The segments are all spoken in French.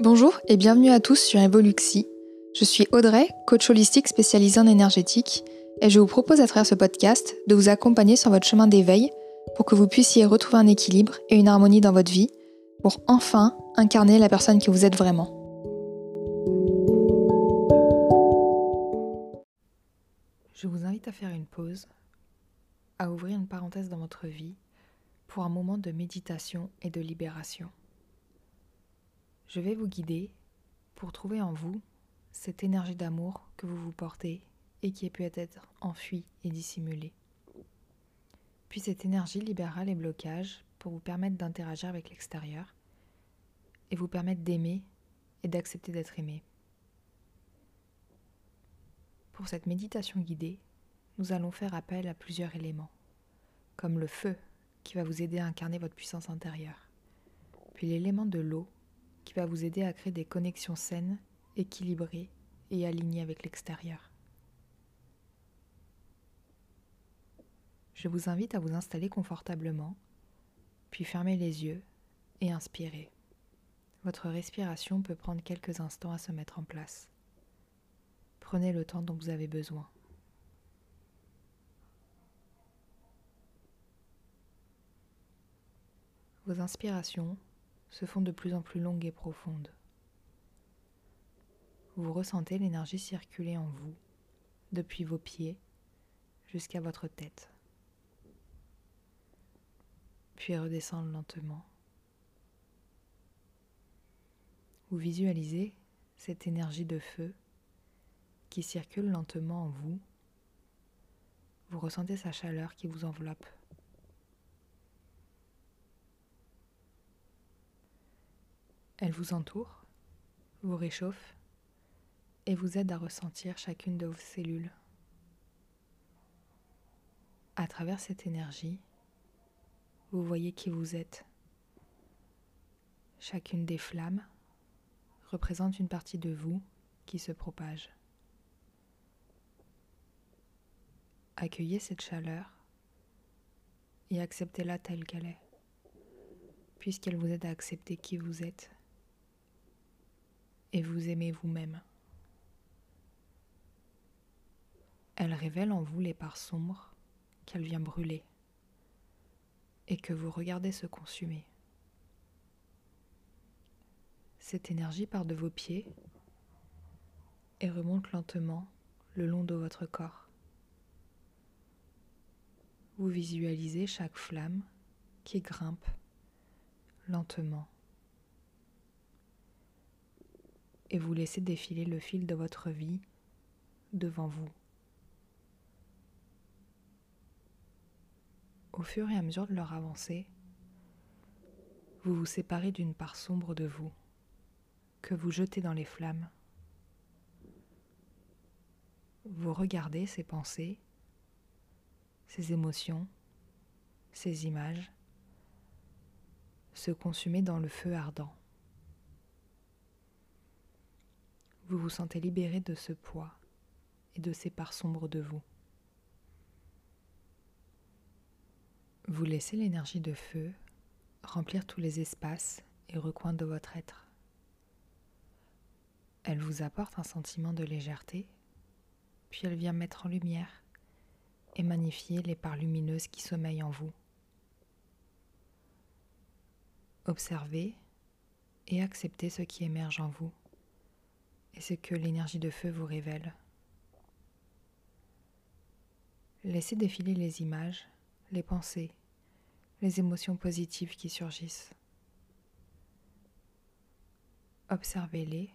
Bonjour et bienvenue à tous sur Evoluxi. Je suis Audrey, coach holistique spécialisée en énergétique, et je vous propose à travers ce podcast de vous accompagner sur votre chemin d'éveil pour que vous puissiez retrouver un équilibre et une harmonie dans votre vie pour enfin incarner la personne que vous êtes vraiment. Je vous invite à faire une pause, à ouvrir une parenthèse dans votre vie pour un moment de méditation et de libération. Je vais vous guider pour trouver en vous cette énergie d'amour que vous vous portez et qui a pu être enfuie et dissimulée. Puis cette énergie libérera les blocages pour vous permettre d'interagir avec l'extérieur et vous permettre d'aimer et d'accepter d'être aimé. Pour cette méditation guidée, nous allons faire appel à plusieurs éléments, comme le feu qui va vous aider à incarner votre puissance intérieure. Puis l'élément de l'eau qui va vous aider à créer des connexions saines, équilibrées et alignées avec l'extérieur. Je vous invite à vous installer confortablement, puis fermer les yeux et inspirer. Votre respiration peut prendre quelques instants à se mettre en place. Prenez le temps dont vous avez besoin. Vos inspirations se font de plus en plus longues et profondes. Vous ressentez l'énergie circuler en vous, depuis vos pieds jusqu'à votre tête, puis redescendre lentement. Vous visualisez cette énergie de feu qui circule lentement en vous. Vous ressentez sa chaleur qui vous enveloppe. Elle vous entoure, vous réchauffe et vous aide à ressentir chacune de vos cellules. À travers cette énergie, vous voyez qui vous êtes. Chacune des flammes représente une partie de vous qui se propage. Accueillez cette chaleur et acceptez-la telle qu'elle est, puisqu'elle vous aide à accepter qui vous êtes et vous aimez vous-même. Elle révèle en vous les parts sombres qu'elle vient brûler et que vous regardez se consumer. Cette énergie part de vos pieds et remonte lentement le long de votre corps. Vous visualisez chaque flamme qui grimpe lentement et vous laissez défiler le fil de votre vie devant vous. Au fur et à mesure de leur avancée, vous vous séparez d'une part sombre de vous que vous jetez dans les flammes. Vous regardez ces pensées, ces émotions, ces images se consumer dans le feu ardent. Vous vous sentez libéré de ce poids et de ces parts sombres de vous. Vous laissez l'énergie de feu remplir tous les espaces et recoins de votre être. Elle vous apporte un sentiment de légèreté, puis elle vient mettre en lumière et magnifier les parts lumineuses qui sommeillent en vous. Observez et acceptez ce qui émerge en vous et ce que l'énergie de feu vous révèle. Laissez défiler les images, les pensées, les émotions positives qui surgissent. Observez-les,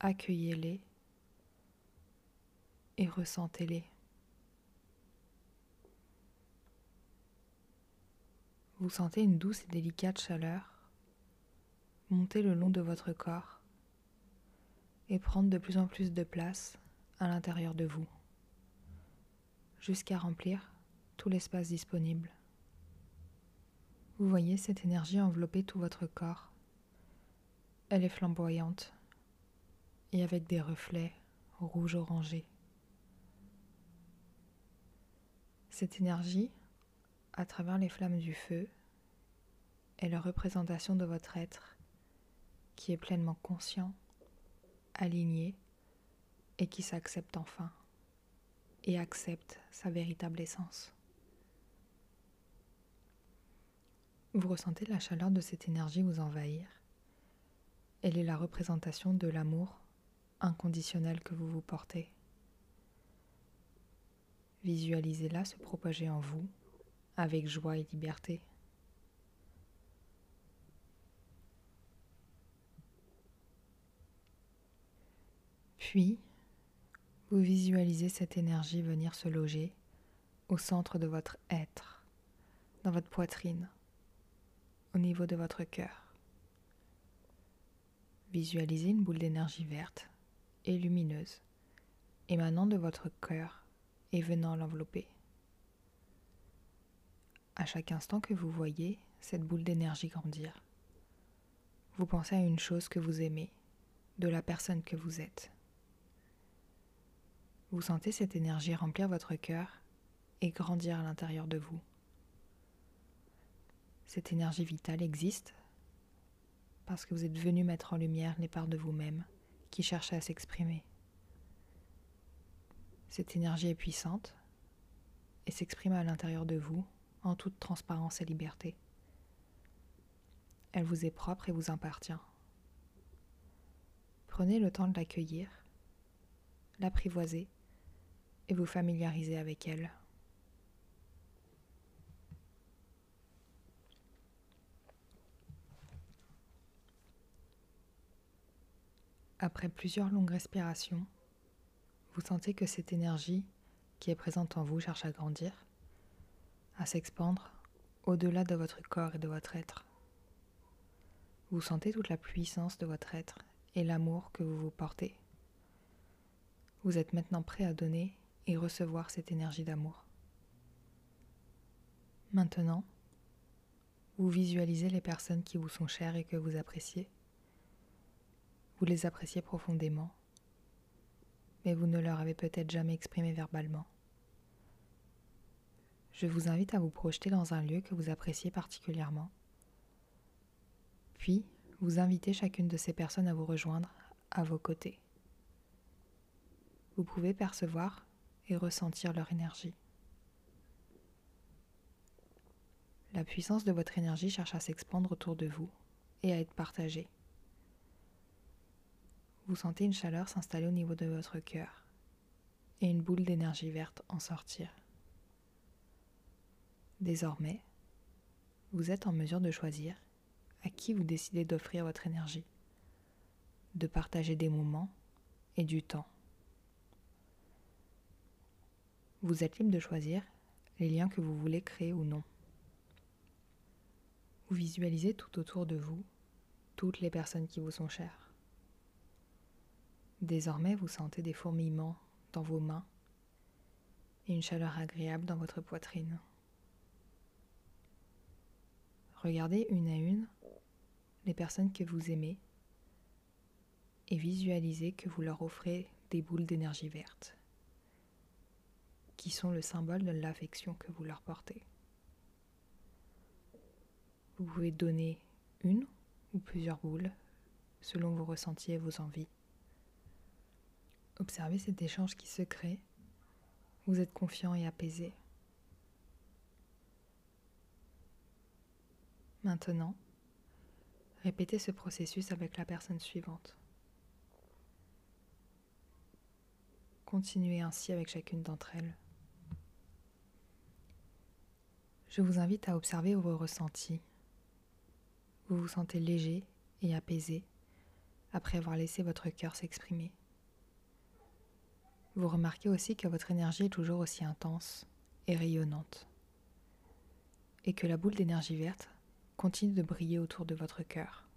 accueillez-les et ressentez-les. Vous sentez une douce et délicate chaleur monter le long de votre corps et prendre de plus en plus de place à l'intérieur de vous, jusqu'à remplir tout l'espace disponible. Vous voyez cette énergie envelopper tout votre corps. Elle est flamboyante et avec des reflets rouge-orangé. Cette énergie, à travers les flammes du feu, est la représentation de votre être qui est pleinement conscient, aligné et qui s'accepte enfin et accepte sa véritable essence. Vous ressentez la chaleur de cette énergie vous envahir. Elle est la représentation de l'amour inconditionnel que vous vous portez. Visualisez-la se propager en vous avec joie et liberté. Puis, vous visualisez cette énergie venir se loger au centre de votre être, dans votre poitrine, au niveau de votre cœur. Visualisez une boule d'énergie verte et lumineuse émanant de votre cœur et venant l'envelopper. À chaque instant que vous voyez cette boule d'énergie grandir, vous pensez à une chose que vous aimez, de la personne que vous êtes. Vous sentez cette énergie remplir votre cœur et grandir à l'intérieur de vous. Cette énergie vitale existe parce que vous êtes venu mettre en lumière les parts de vous-même qui cherchaient à s'exprimer. Cette énergie est puissante et s'exprime à l'intérieur de vous en toute transparence et liberté. Elle vous est propre et vous appartient. Prenez le temps de l'accueillir, l'apprivoiser et vous familiariser avec elle. Après plusieurs longues respirations, vous sentez que cette énergie qui est présente en vous cherche à grandir, à s'expandre au-delà de votre corps et de votre être. Vous sentez toute la puissance de votre être et l'amour que vous vous portez. Vous êtes maintenant prêt à donner et recevoir cette énergie d'amour. Maintenant, vous visualisez les personnes qui vous sont chères et que vous appréciez. Vous les appréciez profondément, mais vous ne leur avez peut-être jamais exprimé verbalement. Je vous invite à vous projeter dans un lieu que vous appréciez particulièrement. Puis, vous invitez chacune de ces personnes à vous rejoindre à vos côtés. Vous pouvez percevoir et ressentir leur énergie. La puissance de votre énergie cherche à s'expandre autour de vous et à être partagée. Vous sentez une chaleur s'installer au niveau de votre cœur et une boule d'énergie verte en sortir. Désormais, vous êtes en mesure de choisir à qui vous décidez d'offrir votre énergie, de partager des moments et du temps. Vous êtes libre de choisir les liens que vous voulez créer ou non. Vous visualisez tout autour de vous toutes les personnes qui vous sont chères. Désormais, vous sentez des fourmillements dans vos mains et une chaleur agréable dans votre poitrine. Regardez une à une les personnes que vous aimez et visualisez que vous leur offrez des boules d'énergie verte qui sont le symbole de l'affection que vous leur portez. Vous pouvez donner une ou plusieurs boules selon vos ressentis et vos envies. Observez cet échange qui se crée. Vous êtes confiant et apaisé. Maintenant, répétez ce processus avec la personne suivante. Continuez ainsi avec chacune d'entre elles. Je vous invite à observer vos ressentis. Vous vous sentez léger et apaisé après avoir laissé votre cœur s'exprimer. Vous remarquez aussi que votre énergie est toujours aussi intense et rayonnante et que la boule d'énergie verte continue de briller autour de votre cœur.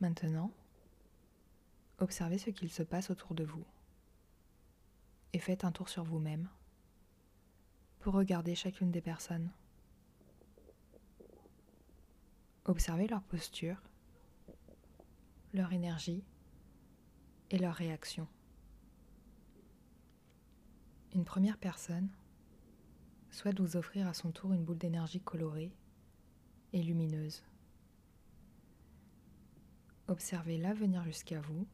Maintenant, observez ce qu'il se passe autour de vous et faites un tour sur vous-même pour regarder chacune des personnes. Observez leur posture, leur énergie et leur réaction. Une première personne souhaite vous offrir à son tour une boule d'énergie colorée et lumineuse. Observez-la venir jusqu'à vous,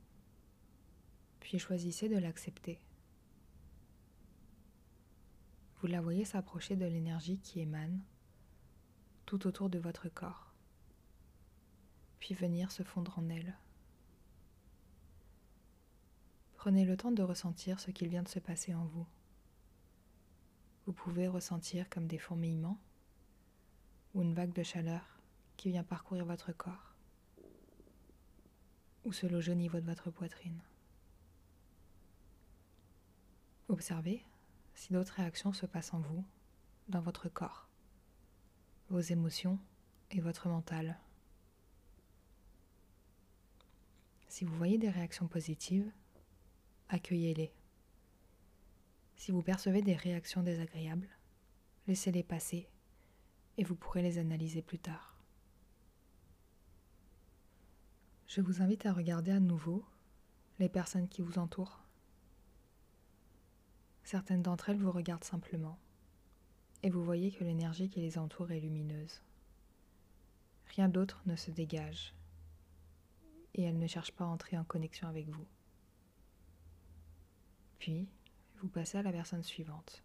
puis choisissez de l'accepter. Vous la voyez s'approcher de l'énergie qui émane tout autour de votre corps, puis venir se fondre en elle. Prenez le temps de ressentir ce qu'il vient de se passer en vous. Vous pouvez ressentir comme des fourmillements ou une vague de chaleur qui vient parcourir votre corps ou se loge au niveau de votre poitrine. Observez si d'autres réactions se passent en vous, dans votre corps, vos émotions et votre mental. Si vous voyez des réactions positives, accueillez-les. Si vous percevez des réactions désagréables, laissez-les passer et vous pourrez les analyser plus tard. Je vous invite à regarder à nouveau les personnes qui vous entourent. Certaines d'entre elles vous regardent simplement et vous voyez que l'énergie qui les entoure est lumineuse. Rien d'autre ne se dégage et elles ne cherchent pas à entrer en connexion avec vous. Puis, vous passez à la personne suivante.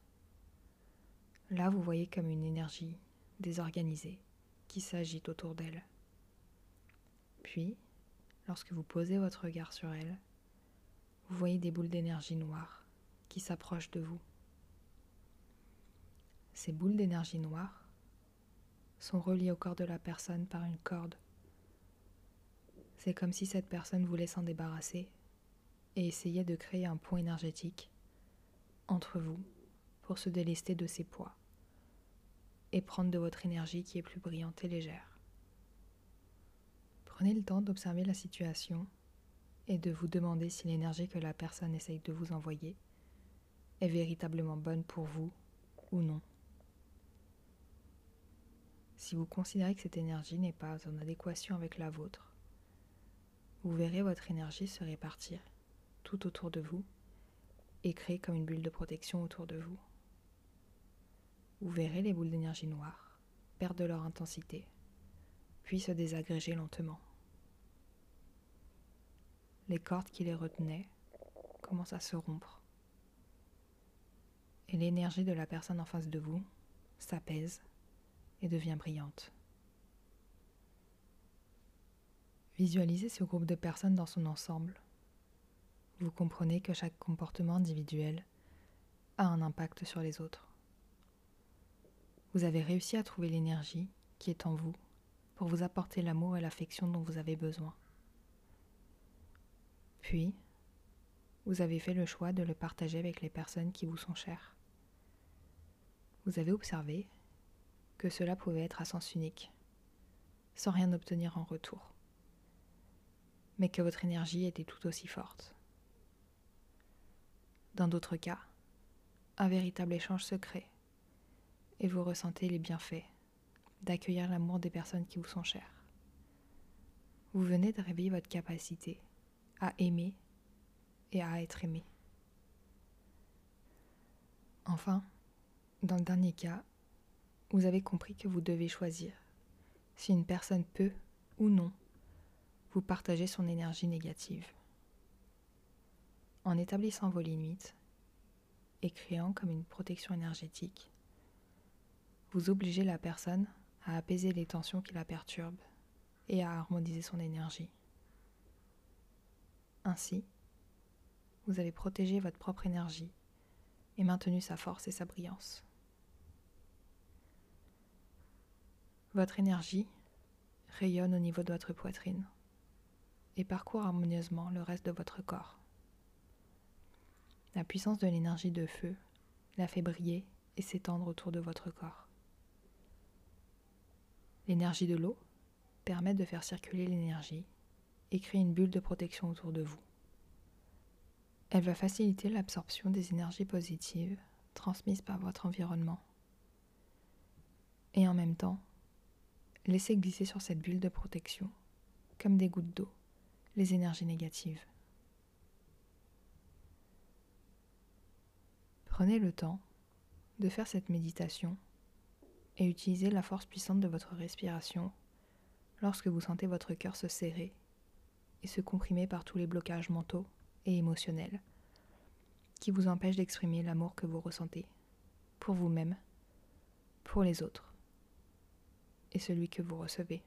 Là, vous voyez comme une énergie désorganisée qui s'agite autour d'elle. Puis, lorsque vous posez votre regard sur elle, vous voyez des boules d'énergie noire qui s'approchent de vous. Ces boules d'énergie noire sont reliées au corps de la personne par une corde. C'est comme si cette personne voulait s'en débarrasser et essayait de créer un pont énergétique entre vous pour se délester de ses poids et prendre de votre énergie qui est plus brillante et légère. Prenez le temps d'observer la situation et de vous demander si l'énergie que la personne essaye de vous envoyer est véritablement bonne pour vous ou non. Si vous considérez que cette énergie n'est pas en adéquation avec la vôtre, vous verrez votre énergie se répartir tout autour de vous et créer comme une bulle de protection autour de vous. Vous verrez les boules d'énergie noire perdre leur intensité, puis se désagréger lentement. Les cordes qui les retenaient commencent à se rompre et l'énergie de la personne en face de vous s'apaise et devient brillante. Visualisez ce groupe de personnes dans son ensemble. Vous comprenez que chaque comportement individuel a un impact sur les autres. Vous avez réussi à trouver l'énergie qui est en vous pour vous apporter l'amour et l'affection dont vous avez besoin. Puis, vous avez fait le choix de le partager avec les personnes qui vous sont chères. Vous avez observé que cela pouvait être à sens unique, sans rien obtenir en retour, mais que votre énergie était tout aussi forte. Dans d'autres cas, un véritable échange se crée et vous ressentez les bienfaits d'accueillir l'amour des personnes qui vous sont chères. Vous venez de réveiller votre capacité à aimer et à être aimé. Enfin, dans le dernier cas, vous avez compris que vous devez choisir si une personne peut ou non vous partager son énergie négative. En établissant vos limites et créant comme une protection énergétique, vous obligez la personne à apaiser les tensions qui la perturbent et à harmoniser son énergie. Ainsi, vous avez protégé votre propre énergie et maintenu sa force et sa brillance. Votre énergie rayonne au niveau de votre poitrine et parcourt harmonieusement le reste de votre corps. La puissance de l'énergie de feu la fait briller et s'étendre autour de votre corps. L'énergie de l'eau permet de faire circuler l'énergie et créer une bulle de protection autour de vous. Elle va faciliter l'absorption des énergies positives transmises par votre environnement. Et en même temps, laissez glisser sur cette bulle de protection, comme des gouttes d'eau, les énergies négatives. Prenez le temps de faire cette méditation et utilisez la force puissante de votre respiration lorsque vous sentez votre cœur se serrer et se comprimer par tous les blocages mentaux et émotionnels qui vous empêchent d'exprimer l'amour que vous ressentez pour vous-même, pour les autres et celui que vous recevez.